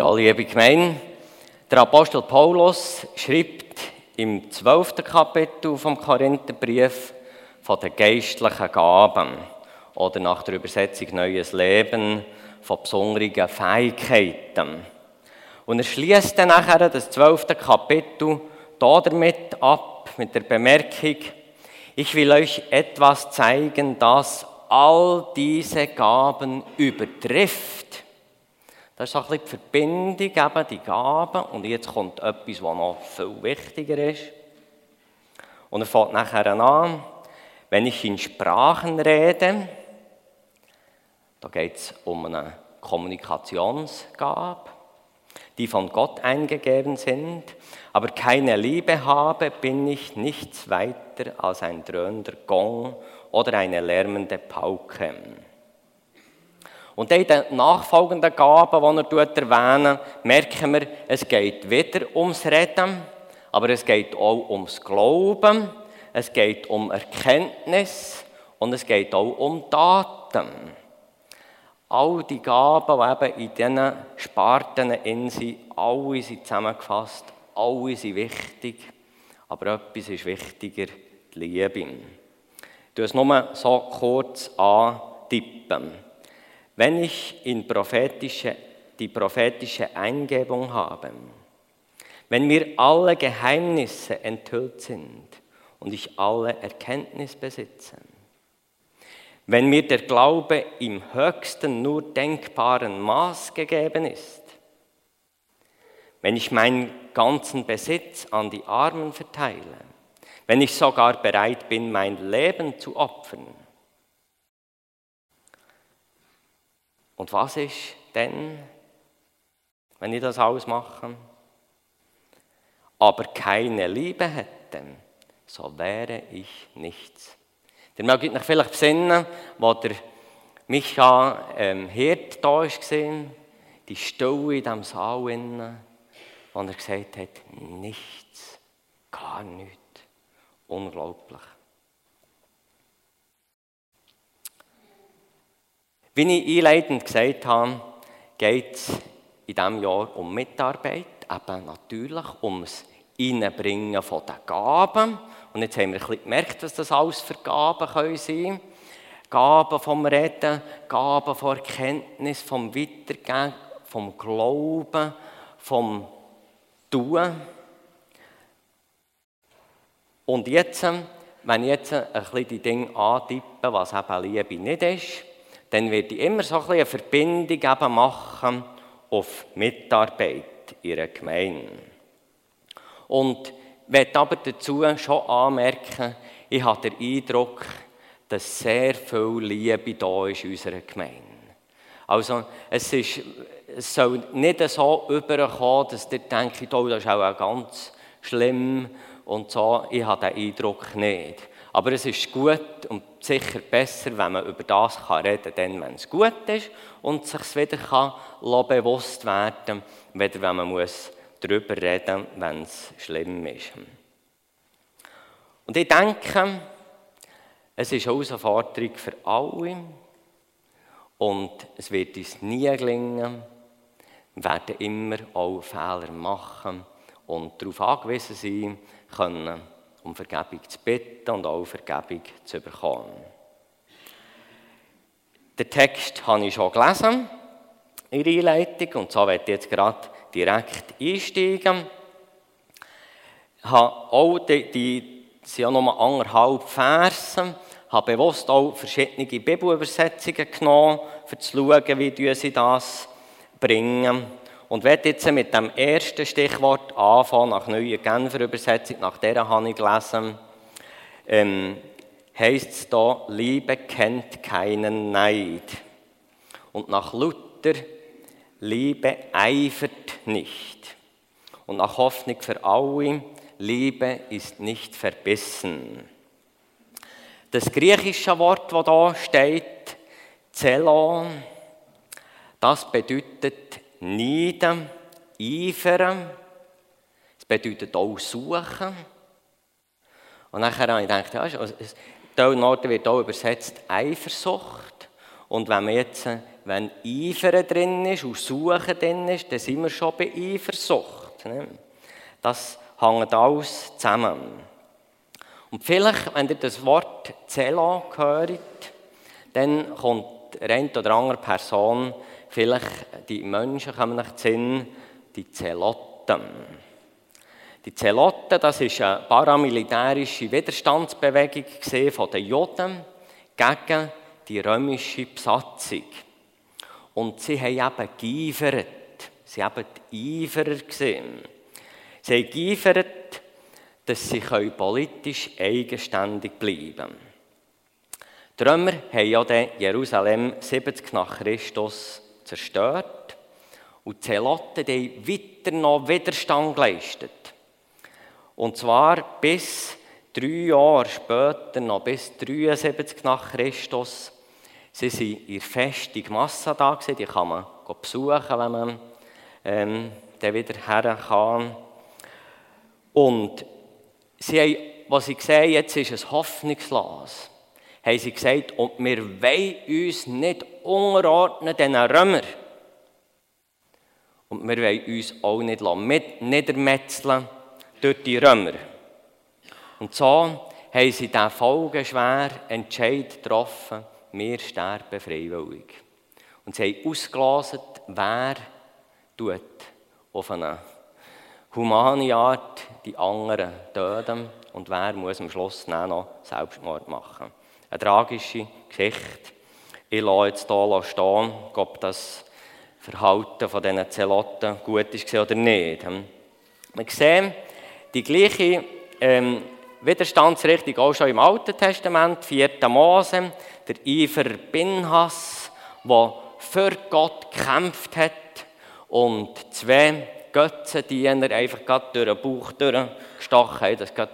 Ja, liebe Gemeinde, der Apostel Paulus schreibt im 12. Kapitel vom Korintherbrief von den geistlichen Gaben oder nach der Übersetzung Neues Leben von besonderen Fähigkeiten. Und er schließt dann nachher das 12. Kapitel damit ab, mit der Bemerkung, ich will euch etwas zeigen, das all diese Gaben übertrifft. Das ist so ein bisschen die Verbindung, eben die Gaben. Und jetzt kommt etwas, was noch viel wichtiger ist. Und er fängt nachher an, wenn ich in Sprachen rede, da geht es um eine Kommunikationsgabe, die von Gott eingegeben sind, aber keine Liebe habe, bin ich nichts weiter als ein dröhnender Gong oder eine lärmende Pauke. Und in den nachfolgenden Gaben, die er erwähnt, merken wir, es geht wieder ums Reden, aber es geht auch ums Glauben, es geht um Erkenntnis und es geht auch um Daten. All die Gaben, die eben in diesen Sparten in sind, alle sind zusammengefasst, alle sind wichtig, aber etwas ist wichtiger, die Liebe. Du es nur so kurz antippen. Wenn ich prophetische, die prophetische Eingebung habe, wenn mir alle Geheimnisse enthüllt sind und ich alle Erkenntnis besitze, wenn mir der Glaube im höchsten nur denkbaren Maß gegeben ist, wenn ich meinen ganzen Besitz an die Armen verteile, wenn ich sogar bereit bin, mein Leben zu opfern, Und was ist denn, wenn ich das alles mache? Aber keine Liebe hätten, so wäre ich nichts. Ihr mögt euch vielleicht besinnen, wo der Micha ähm, Hirt da war, die Stille in diesem Saal, innen, wo er gesagt hat, nichts, gar nichts. Unglaublich. Wie ich einleitend gesagt habe, geht es in diesem Jahr um Mitarbeit, eben natürlich ums Einbringen von den Gaben. Und jetzt haben wir ein bisschen gemerkt, was das alles für Gaben können sein können. Gaben vom Reden, Gaben von Erkenntnis, vom Weitergeben, vom Glauben, vom Tun. Und jetzt, wenn ich jetzt ein bisschen die Dinge antippe, was eben Liebe nicht ist, dann werde ich immer so ein eine Verbindung eben machen auf Mitarbeit in einer Gemeinde. Und möchte aber dazu schon anmerken, ich habe den Eindruck, dass sehr viel Liebe da ist in unserer Gemeinde. Also es, ist, es soll nicht so überkommen, dass ihr denkt, oh, das ist auch ganz schlimm und so. Ich habe den Eindruck nicht. Aber es ist gut und sicher besser, wenn man über das reden kann, wenn es gut ist und sich wieder kann bewusst werden kann, weder wenn man muss darüber reden muss, wenn es schlimm ist. Und ich denke, es ist eine Herausforderung für alle und es wird uns nie gelingen. Wir werden immer auch Fehler machen und darauf angewiesen sein können, um Vergebung zu bitten und auch Vergebung zu bekommen. Den Text habe ich schon gelesen in der Einleitung und so werde ich jetzt gerade direkt einsteigen. Ich habe auch die, die sind ja nur anderthalb Verse, habe bewusst auch verschiedene Bibelübersetzungen genommen, um zu schauen, wie sie das bringen. Und werde jetzt mit dem ersten Stichwort anfangen, nach neuer Genfer Übersetzung, nach der habe ich gelesen, ähm, heißt es da, Liebe kennt keinen Neid. Und nach Luther, Liebe eifert nicht. Und nach Hoffnung für alle, Liebe ist nicht verbissen. Das griechische Wort, das da steht, Zelon, das bedeutet Neiden, eifern. Es bedeutet auch suchen. Und nachher habe ich gedacht, ja, also, Teilnorten wird auch übersetzt Eifersucht. Und wenn man jetzt wenn Eifer drin ist und Suchen drin ist, dann sind wir schon bei Eifersucht. Ne? Das hängt alles zusammen. Und vielleicht, wenn ihr das Wort Zelo hört, dann kommt eine oder andere Person, vielleicht die Menschen kommen nach Sinn, die Zelotten. Die Zelotten, das ist eine paramilitärische Widerstandsbewegung von den Juden gegen die römische Besatzung. Und sie haben eben geifert. Sie haben die Eiferer gesehen. Sie haben geifert, dass sie politisch eigenständig bleiben können. Die Römer haben ja Jerusalem 70 nach Christus zerstört und die Zeloten haben weiter noch Widerstand geleistet. Und zwar bis drei Jahre später, noch bis 73 nach Christus, sie waren in der Festung Massada, die kann man besuchen, wenn man ähm, dann wieder her. Und sie haben, was sie sehen, jetzt ist es hoffnungslos haben sie gesagt, und wir wollen uns nicht unterordnen den Römer. Und wir wollen uns auch nicht mit niedermetzeln durch die Römer. Und so haben sie diesen folgenschweren Entscheid getroffen, wir sterben freiwillig. Und sie haben ausgelesen, wer tut auf eine humane Art die anderen töten und wer muss am Schluss noch Selbstmord machen eine tragische Geschichte. Ich lasse jetzt hier stehen, ob das Verhalten von diesen Zeloten gut ist oder nicht. Wir sehen die gleiche ähm, Widerstandsrichtung auch schon im Alten Testament, 4. Mose, der Iver Binhas, der für Gott gekämpft hat und zwei Götzendiener einfach gerade durch den Bauch durchgestochen haben, dass gerade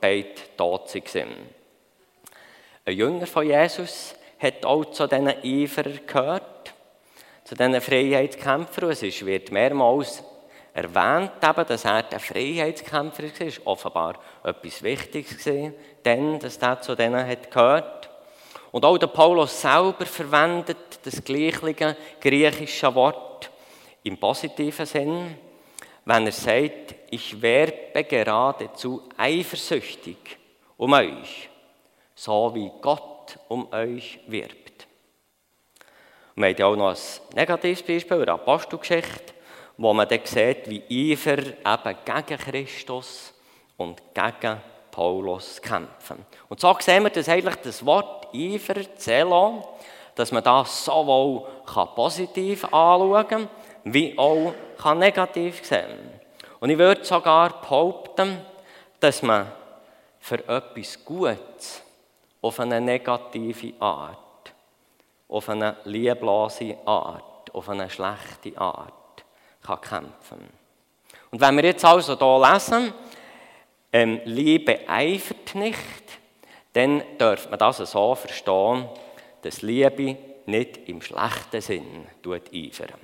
beide tot sind. Ein Jünger von Jesus hat auch zu diesen Eiferern gehört, zu diesen Freiheitskämpfern. Und es wird mehrmals erwähnt, dass er der Freiheitskämpfer war. Offenbar etwas Wichtiges denn dass er zu denen hat gehört. Und auch der Paulus selber verwendet das gleiche griechische Wort im positiven Sinn, wenn er sagt, ich werbe geradezu eifersüchtig um euch so wie Gott um euch wirbt. Und wir haben ja auch noch ein negatives Beispiel, eine Apostelgeschichte, wo man dann sieht, wie Eifer eben gegen Christus und gegen Paulus kämpfen. Und so sehen wir, dass eigentlich das Wort Eifer, Zelo, dass man das sowohl positiv anschauen kann, wie auch negativ sehen Und ich würde sogar behaupten, dass man für etwas Gutes auf eine negative Art, auf eine lieblose Art, auf eine schlechte Art kann kämpfen. Und wenn wir jetzt also hier lesen, ähm, Liebe eifert nicht, dann dürfte man das so verstehen, dass Liebe nicht im schlechten Sinn eifern.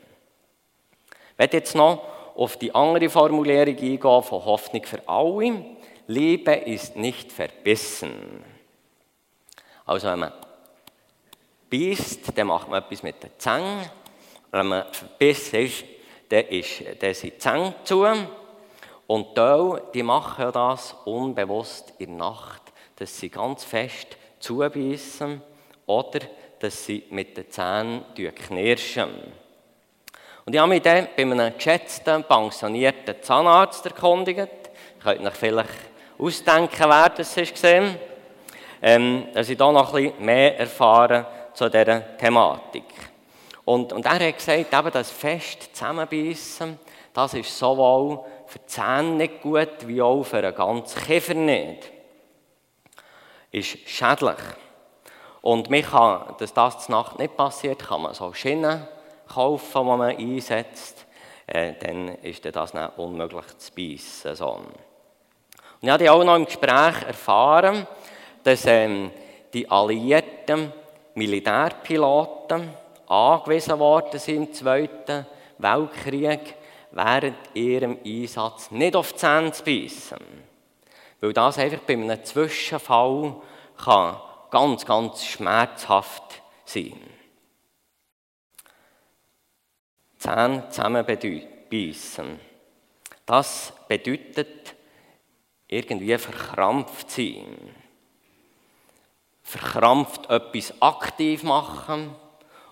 Ich werde jetzt noch auf die andere Formulierung eingehen von Hoffnung für alle. Liebe ist nicht verbissen. Also wenn man beißt, dann macht man etwas mit den Zähnen. Wenn man verbissen ist, dann, sind die Zähne zu. Und die, die machen das unbewusst in der Nacht, dass sie ganz fest zubeißen oder dass sie mit den Zähnen knirschen. Und ich habe mich dann bei einem geschätzten, pensionierten Zahnarzt erkundigt. Ihr könnt euch vielleicht ausdenken, wer das gesehen ähm, dass ich da noch ein bisschen mehr erfahren zu dieser Thematik. Und, und er hat gesagt, eben das fest zusammenbeissen, das ist sowohl für die Zähne nicht gut, wie auch für einen ganzen Kiefer nicht. Ist schädlich. Und mich kann, dass das zur Nacht nicht passiert, kann man so Schienen kaufen, die man einsetzt. Äh, dann ist das nicht unmöglich zu beißen. So. Und ich habe auch noch im Gespräch erfahren, dass ähm, die alliierten Militärpiloten angewiesen worden sind im Zweiten Weltkrieg, während ihrem Einsatz nicht auf die Zähne zu beißen. Weil das einfach bei einem Zwischenfall kann ganz, ganz schmerzhaft sein Zähne zusammenbeissen. Das bedeutet irgendwie verkrampft sein. Verkrampft etwas aktiv machen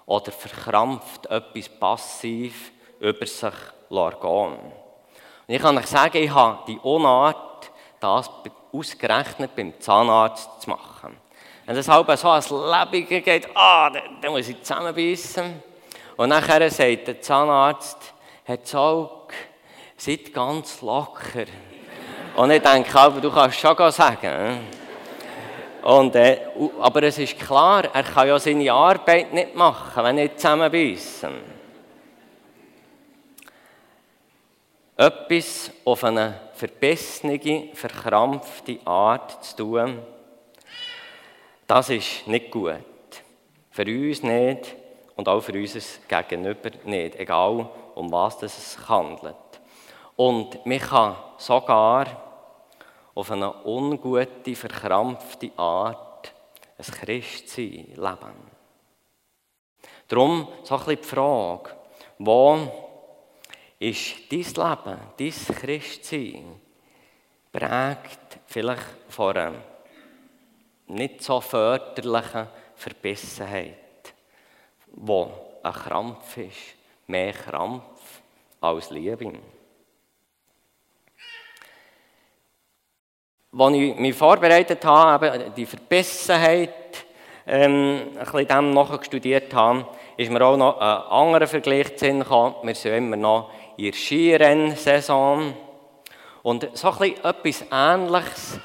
oder verkrampft etwas passiv über sich gehen. Und ich kann euch sagen, ich habe die Unart, das ausgerechnet beim Zahnarzt zu machen. Wenn es halb so als Lebige geht, ah, dann muss ich zusammenbeissen. Und nachher sagt der Zahnarzt, Herr Zaug, seid ganz locker. Und ich denke, aber du kannst schon sagen. Und, äh, aber es ist klar, er kann ja seine Arbeit nicht machen, wenn nicht zusammenbeissen. Etwas auf eine verbissene, verkrampfte Art zu tun, das ist nicht gut. Für uns nicht und auch für unser Gegenüber nicht, egal um was es handelt. Und man kann sogar auf eine ungute, verkrampfte Art ein Christsein leben. Darum so ein bisschen die Frage, wo ist dein Leben, dein Christsein prägt vielleicht von einer nicht so förderlichen Verbissenheit, wo ein Krampf ist, mehr Krampf als Liebe. Als ich mich vorbereitet habe, die Verbissenheit, ähm, ein bisschen dem nachher studiert habe, ist mir auch noch ein anderer Vergleich zu gekommen. Wir sind immer noch in der Skirennsaison. Und so ein bisschen etwas Ähnliches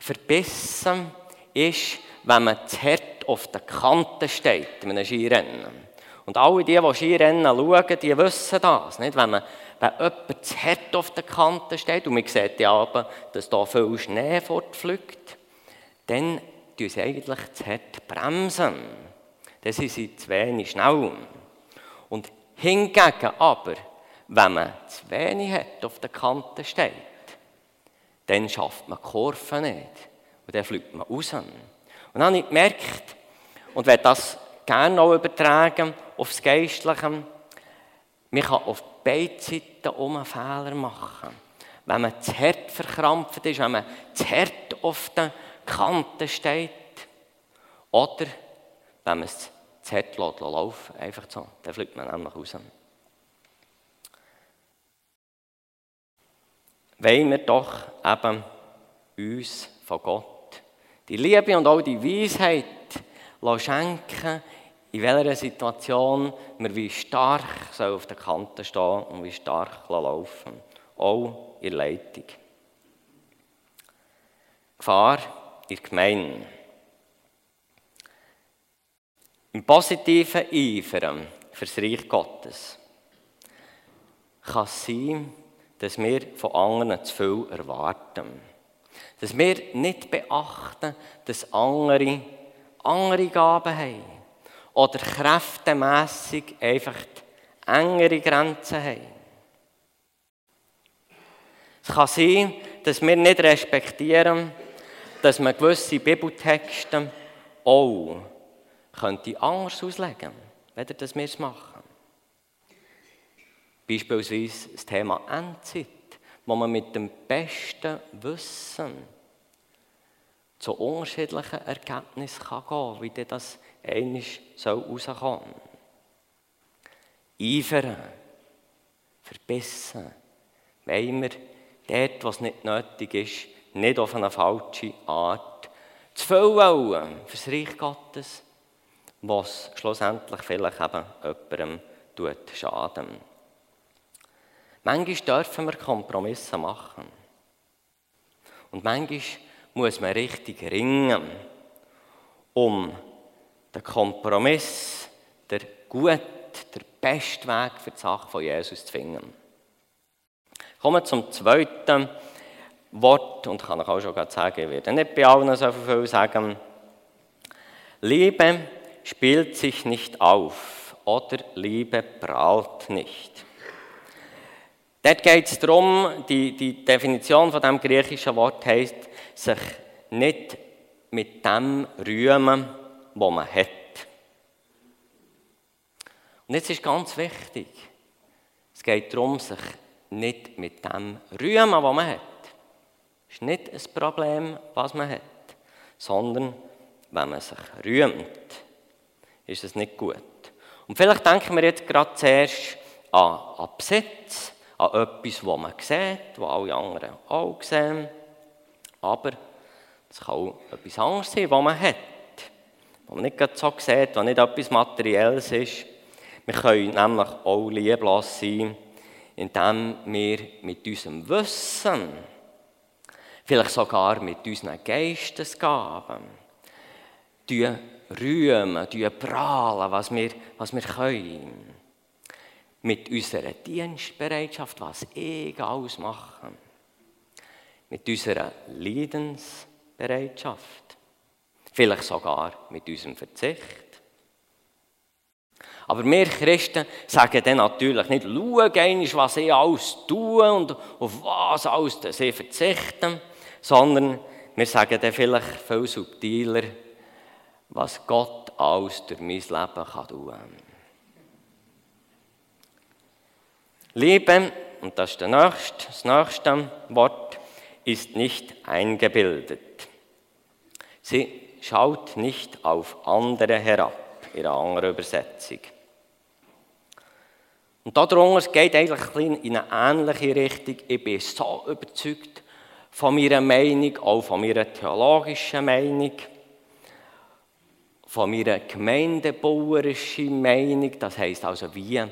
verbissen ist, wenn man zu hart auf der Kante steht in einem Skirennen. Und alle die, die Skirennen schauen, die wissen das. Nicht? Wenn, man, wenn jemand zu hart auf der Kante steht und man sieht ja aber, dass da viel Schnee fortfliegt, dann tun sie eigentlich zu hart bremsen. Dann sind sie zu wenig schnell. Und hingegen aber, wenn man zu wenig hat, auf der Kante steht, dann schafft man die Kurve nicht. Und dann fliegt man raus. Und dann habe ich gemerkt, und werde das gerne auch übertragen aufs Geistliche, man kann auf beiden Seiten um einen Fehler machen. Wenn man zu hart verkrampft ist, wenn man zu hart auf der Kante steht, oder wenn man es zu hart laufen lässt, einfach so, dann fliegt man nämlich raus. wollen wir doch eben uns von Gott die Liebe und auch die Weisheit schenken, in welcher Situation wir wie stark auf der Kante stehen und wie stark laufen. Auch in der Leitung. Gefahr in der Gemeinde. Im positiven Eifern für das Reich Gottes kann es sein, dass wir von anderen zu viel erwarten. Dass wir nicht beachten, dass andere andere Gaben haben. Oder kräftemässig einfach engere Grenzen haben. Es kann sein, dass wir nicht respektieren, dass man gewisse Bibeltexte auch könnte anders auslegen könnte, weder wir es machen. Beispielsweise das Thema Endzeit, wo man mit dem besten Wissen zu unterschiedlichen Ergebnissen gehen kann, wie das rauskommen soll. Eifern, verbissen, wollen wir dort, was nicht nötig ist, nicht auf eine falsche Art zu wollen für das Reich Gottes, was schlussendlich vielleicht eben jemandem schaden tut. Manchmal dürfen wir Kompromisse machen. Und manchmal muss man richtig ringen, um den Kompromiss, der gute, der beste Weg für die Sache von Jesus zu finden. Kommen wir zum zweiten Wort, und kann ich auch schon sagen, ich werde nicht bei allen so viel sagen. Liebe spielt sich nicht auf oder Liebe prahlt nicht. Dort geht es darum, die, die Definition von dem griechischen Wort heißt, sich nicht mit dem rühmen, was man hat. Und jetzt ist ganz wichtig, Es geht darum, sich nicht mit dem rühmen, was man hat. Es ist nicht ein Problem, was man hat, sondern wenn man sich rühmt, ist es nicht gut. Und vielleicht denken wir jetzt gerade zuerst an, an Besitz, an etwas, was man sieht, was alle anderen auch sehen. Aber es kann auch etwas anderes sein, was man hat, was man nicht so sieht, was nicht etwas Materielles ist. Wir können nämlich auch lieblos sein, indem wir mit unserem Wissen, vielleicht sogar mit unseren Geistesgaben, rühmen, prahlen, was wir, was wir können. Mit unserer Dienstbereitschaft, was ich ausmache. Mit unserer Leidensbereitschaft. Vielleicht sogar mit unserem Verzicht. Aber wir Christen sagen dann natürlich nicht, schau einmal, was ich alles tue und auf was alles ich verzichte, sondern wir sagen dann vielleicht viel subtiler, was Gott alles durch mein Leben kann tun. Liebe, und das ist der nächste, das nächste Wort, ist nicht eingebildet. Sie schaut nicht auf andere herab, in einer anderen Übersetzung. Und darunter geht eigentlich in eine ähnliche Richtung. Ich bin so überzeugt von meiner Meinung, auch von meiner theologischen Meinung, von meiner gemeindebauerischen Meinung. Das heisst also, wie,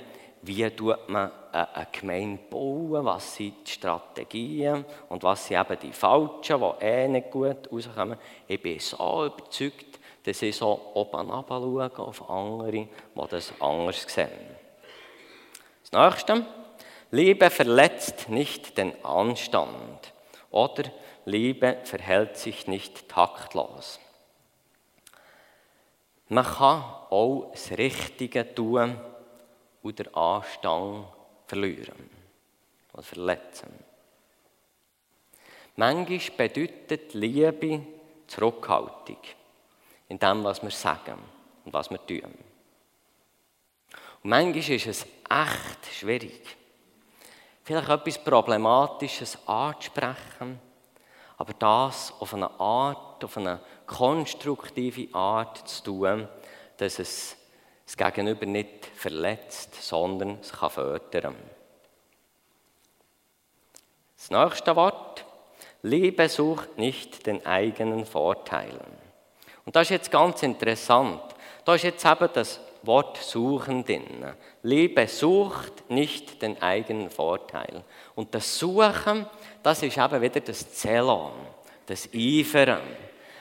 wie tut man eine Gemeinde bauen, was sind die Strategien und was sind eben die falschen, die eh nicht gut rauskommen. Ich bin so überzeugt, dass ich so oben schaue auf andere, die das anders sehen. Das nächste, Liebe verletzt nicht den Anstand oder Liebe verhält sich nicht taktlos. Man kann auch das Richtige tun und den Anstand verlieren oder verletzen. Manchmal bedeutet Liebe Zurückhaltung in dem, was wir sagen und was wir tun. Und manchmal ist es echt schwierig, vielleicht etwas Problematisches anzusprechen, aber das auf eine Art, auf eine konstruktive Art zu tun, dass es das Gegenüber nicht verletzt, sondern es kann fördern. Das nächste Wort. Liebe sucht nicht den eigenen Vorteilen. Und das ist jetzt ganz interessant. Da ist jetzt eben das Wort suchen drin. Liebe sucht nicht den eigenen Vorteil. Und das Suchen, das ist eben wieder das Zelon, das Eifern.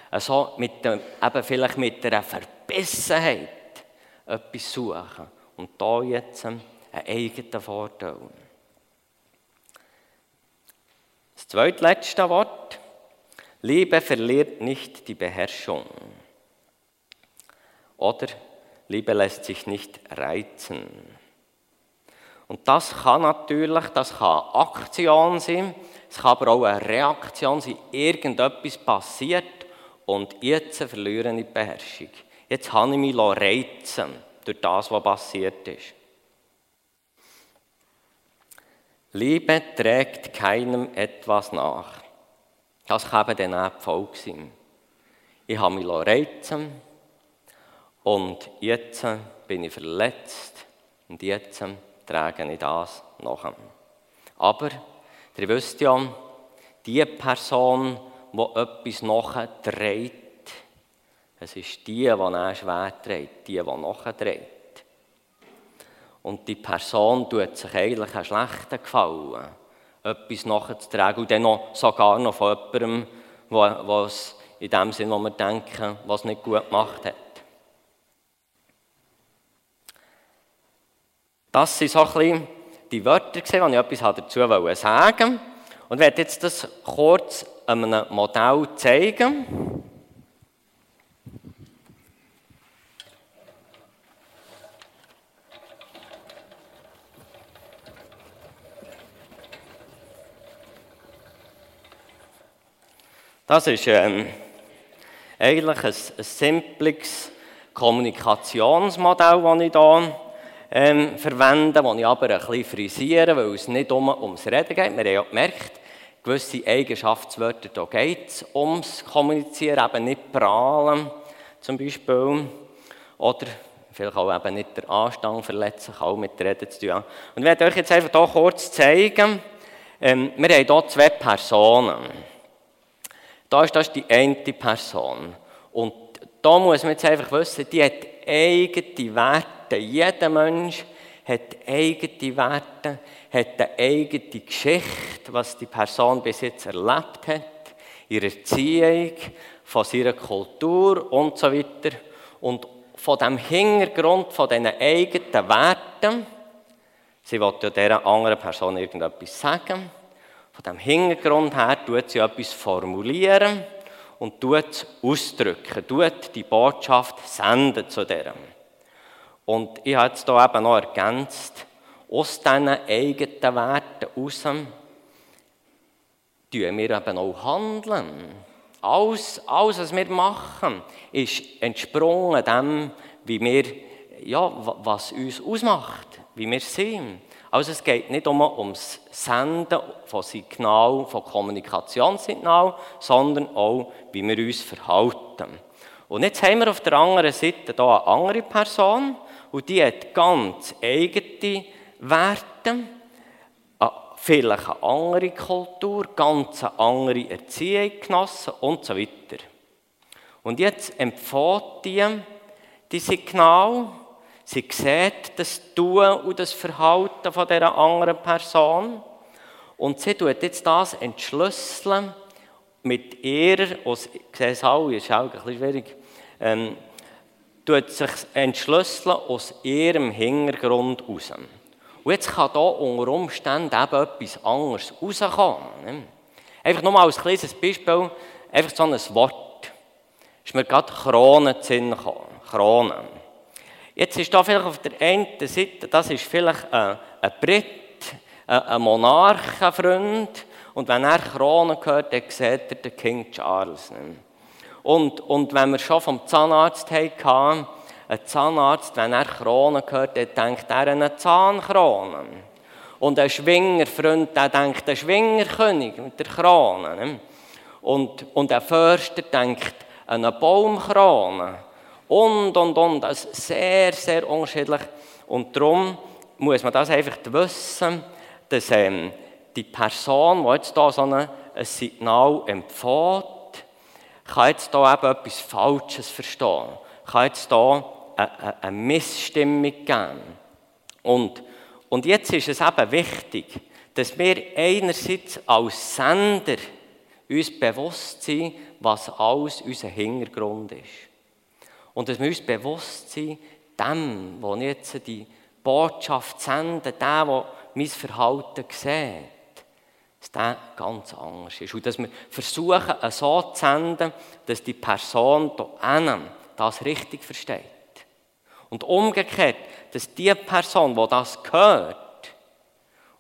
Also mit dem, eben vielleicht mit einer Verbissenheit etwas suchen. Und da jetzt einen eigenen Vorteil. Das zweitletzte Wort. Liebe verliert nicht die Beherrschung. Oder Liebe lässt sich nicht reizen. Und das kann natürlich, das kann Aktion sein, es kann aber auch eine Reaktion sein, irgendetwas passiert und jetzt verliere ich die Beherrschung. Jetzt habe ich mich reizen durch das, was passiert ist. Liebe trägt keinem etwas nach. Das kann eben dann auch Folge sein. Ich habe mich reizen und jetzt bin ich verletzt und jetzt trage ich das nach. Aber ihr wisst ja, die Person, die etwas nachträgt, es ist die, die er schwer trägt, die, die nachträgt. Und die Person tut sich eigentlich einen schlechten Gefallen, etwas nachzutragen und dann noch, sogar noch von jemandem, was in dem Sinn, wo wir denken, was nicht gut gemacht hat. Das sind so ein bisschen die Wörter, die ich etwas dazu sagen wollte. Und ich werde jetzt das kurz einem Modell zeigen. Das ist ähm, eigentlich ein, ein simples Kommunikationsmodell, das ich hier ähm, verwenden, die ich aber ein bisschen frisiere, weil es nicht um, ums Reden geht. Wir haben ja gemerkt, gewisse Eigenschaftswörter, da geht es ums Kommunizieren, eben nicht prahlen zum Beispiel. Oder vielleicht auch eben nicht der Anstand verletzen, auch mit Reden zu tun. Und ich werde euch jetzt einfach hier kurz zeigen, ähm, wir haben hier zwei Personen. Da ist das die eine Person. Und da muss man jetzt einfach wissen, die hat eigene Werte. Jeder Mensch hat eigene Werte, hat eine eigene Geschichte, was die Person bis jetzt erlebt hat, ihre Erziehung, von ihrer Kultur und so weiter. Und von dem Hintergrund, von diesen eigenen Werten, sie will ja dieser anderen Person irgendetwas sagen, von dem Hintergrund her tut sie etwas formulieren und tut ausdrücken, tut die Botschaft senden zu der. Und ich habe jetzt hier eben noch ergänzt, aus diesen eigenen Werten heraus tun wir eben auch handeln. Alles, alles, was wir machen, ist entsprungen dem, wie wir, ja, was uns ausmacht, wie wir sind. Also es geht nicht um ums Senden von Signal, von Kommunikationssignal, sondern auch, wie wir uns verhalten. Und jetzt haben wir auf der anderen Seite hier eine andere Person und die hat ganz eigene Werte, vielleicht eine andere Kultur, ganz eine andere Erziehung genossen und so weiter. Und jetzt empfiehlt die die Signal, sie sieht das Tun und das Verhalten von dieser anderen Person und sie tut jetzt das entschlüsseln mit ihrer, ich sehe es auch, ist auch ein bisschen schwierig, ähm, tut sich entschlüsseln aus ihrem Hintergrund heraus. Und jetzt kann hier unter Umständen eben etwas anderes rauskommen. Ne? Einfach nur mal als kleines Beispiel, einfach so ein Wort. Ist mir gerade Krone zu. Krone. Jetzt ist da vielleicht auf der einen Seite, das ist vielleicht ein, ein Brit, ein Monarchenfreund. Und wenn er Krone hört, dann sieht er den King Charles. Und, und wenn wir schon vom Zahnarzt hatten, ein Zahnarzt, wenn er Krone hört, dann denkt er an eine Zahnkrone. Und ein Schwingerfreund, der denkt an Schwingerkönig mit der Krone. Ne? Und, und ein Förster denkt an eine Baumkrone. Und, und, und. Das ist sehr, sehr unterschiedlich. Und darum muss man das einfach wissen, dass ähm, die Person, die jetzt hier so ein Signal empfiehlt, kann jetzt hier eben etwas Falsches verstehen. Kann jetzt hier eine, eine Missstimmung geben. Und, und jetzt ist es eben wichtig, dass wir einerseits als Sender uns bewusst sind, was alles unser Hintergrund ist. Und dass wir uns bewusst sind, dem, der jetzt die Botschaft sendet, der, der mein Verhalten sieht, dass der ganz anders ist. Und dass wir versuchen, so zu senden, dass die Person hier das richtig versteht. Und umgekehrt, dass die Person, die das hört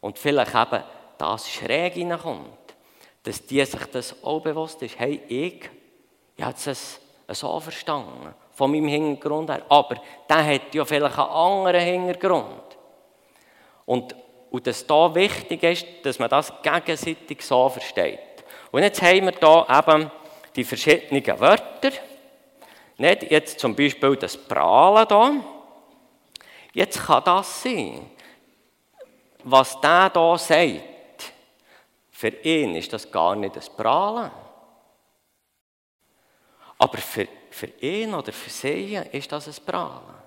und vielleicht eben das schräg hineinkommt, dass die sich das auch bewusst ist, hey, ich, ich habe es so verstanden, von meinem Hintergrund her, aber der hat ja vielleicht einen anderen Hintergrund. Und, und dass da wichtig ist, dass man das gegenseitig so versteht. Und jetzt haben wir hier eben die verschiedenen Wörter, nicht jetzt zum Beispiel das Prahlen da. Jetzt kann das sein, was der da sagt. Für ihn ist das gar nicht das Prahlen. Aber für, für ihn oder für sie ist das ein Prahlen.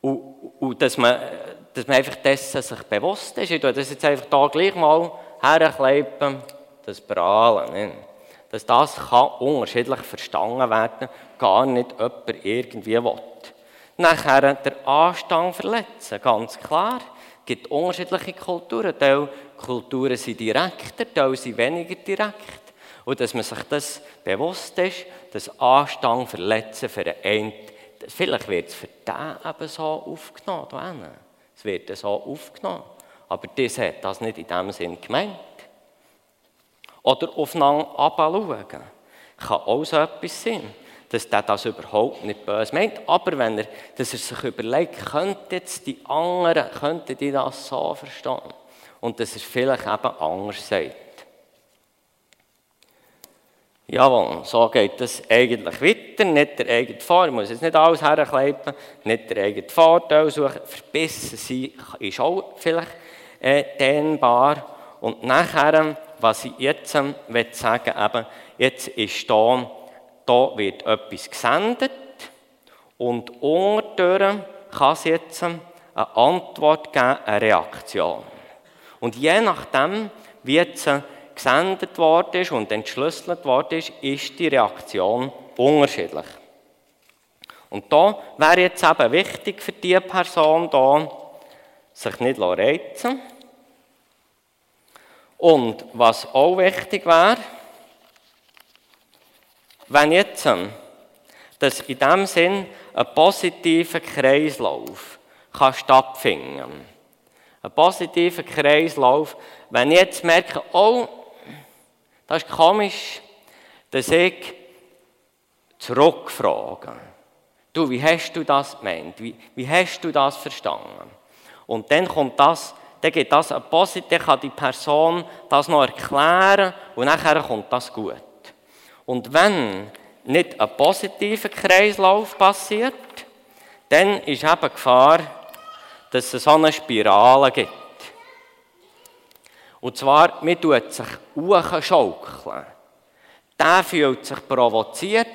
Und, und dass, man, dass man einfach dessen sich bewusst ist. Ich tue das jetzt einfach da gleich mal herkleppen, das Prahlen. Nicht? dass das kann unterschiedlich verstanden werden, gar nicht jemand irgendwie will. Nachher der Anstand verletzen, ganz klar. Es gibt unterschiedliche Kulturen. Teil Kulturen sind direkter, Teil sind weniger direkt. Und dass man sich das bewusst ist, dass Anstand verletzen für einen, vielleicht wird es für den eben so aufgenommen. Es wird so aufgenommen. Aber das hat das nicht in dem Sinn gemeint. Oder aufeinander abschauen. Kann auch so etwas sein. dass der das überhaupt nicht böse meint. Aber wenn er, dass er sich überlegt, könnte jetzt die anderen, könnten die das so verstehen? Und dass er vielleicht eben anders sagt. Jawohl, so geht das eigentlich weiter. Nicht der eigene ich muss jetzt nicht alles herkleiden, nicht der eigene Vorteil suchen. Verbissen sein ist auch vielleicht äh, dehnbar. Und nachher, was ich jetzt ähm, sagen eben, jetzt ist da, da wird etwas gesendet und unterdurch kann es jetzt ähm, eine Antwort geben, eine Reaktion. Und je nachdem, wie jetzt äh, gesendet worden und entschlüsselt worden ist, ist die Reaktion unterschiedlich. Und da wäre jetzt eben wichtig für diese Person da, sich nicht reizen Und was auch wichtig wäre, wenn jetzt ähm, dass in diesem Sinn ein positiver Kreislauf kann stattfinden kann. Ein positiver Kreislauf, wenn ich jetzt merke, oh, das ist komisch, dass ich zurückfrage. Du, wie hast du das gemeint? Wie, wie hast du das verstanden? Und dann kommt das, dann geht das ein Positiv, kann die Person das noch erklären und nachher kommt das gut. Und wenn nicht ein positiver Kreislauf passiert, dann ist eben Gefahr, dass es so eine Spirale gibt. Und zwar, man tut sich schaukeln. Der fühlt sich provoziert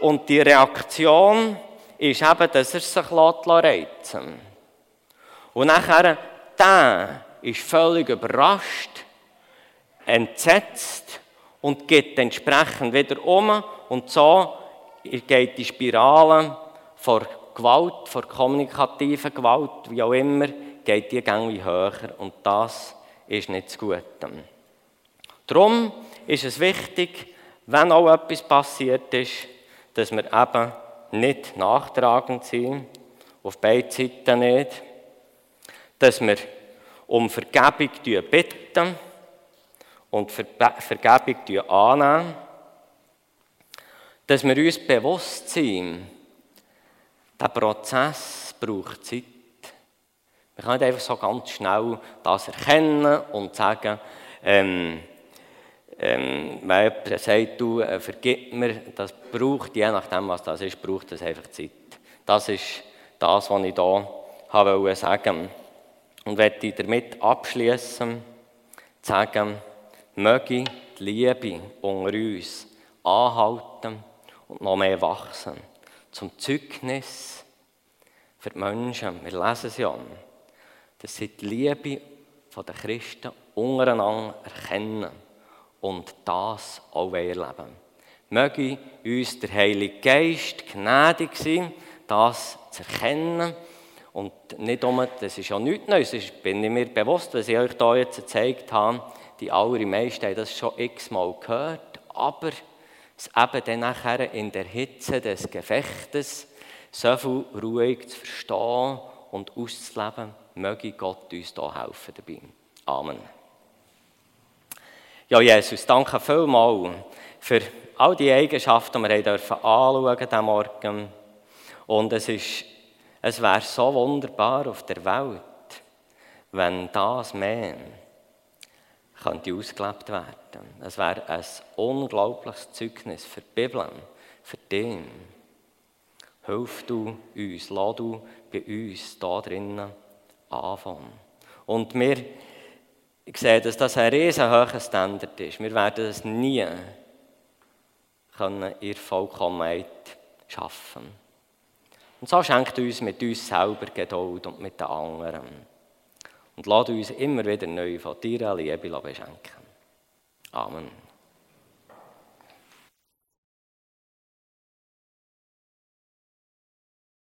und die Reaktion ist eben, dass er sich reizen lässt. Und nachher, der ist völlig überrascht, entsetzt und geht entsprechend wieder um und so geht die Spirale vor Gewalt, vor kommunikativer Gewalt, wie auch immer, geht die irgendwie höher und das ist nicht das Gute. Darum ist es wichtig, wenn auch etwas passiert ist, dass wir eben nicht nachtragend sind, auf beiden Seiten nicht, dass wir um Vergebung bitten und Vergebung annehmen, dass wir uns bewusst sind, der Prozess braucht Zeit. Wir können nicht einfach so ganz schnell das erkennen und sagen, ähm, ähm, wenn jemand sagt, du, äh, vergib mir, das braucht, je nachdem, was das ist, braucht das einfach Zeit. Das ist das, was ich hier habe sagen Und möchte ich damit abschließen, sagen, möge die Liebe unter uns anhalten und noch mehr wachsen. Zum Zeugnis für die Menschen. Wir lesen es ja dass sie die Liebe der Christen untereinander erkennen und das auch erleben. Möge uns der Heilige Geist gnädig sein, das zu erkennen. Und nicht um, das ist ja nichts Neues, das bin ich mir bewusst, was ich euch hier jetzt gezeigt habe, die allermeisten haben das schon x-mal gehört, aber es eben dann nachher in der Hitze des Gefechtes so viel ruhig zu verstehen und auszuleben, möge Gott uns da helfen dabei. Amen. Ja, Jesus, danke vielmals für all die Eigenschaften, die wir dürfen anschauen diesen Morgen. Und es, ist, es wäre so wunderbar auf der Welt, wenn das mehr könnte ausgelebt werden. Es wäre ein unglaubliches Zeugnis für die Bibel, für dich. Hilf du uns, lass du bei uns da drinnen anfangen. Und wir sehen, dass das ein riesenhoher Standard ist. Wir werden es nie können in Vollkommenheit schaffen. Und so schenkt uns mit uns selber Geduld und mit den anderen. Und lass uns immer wieder neu von deiner Liebe beschenken. Amen.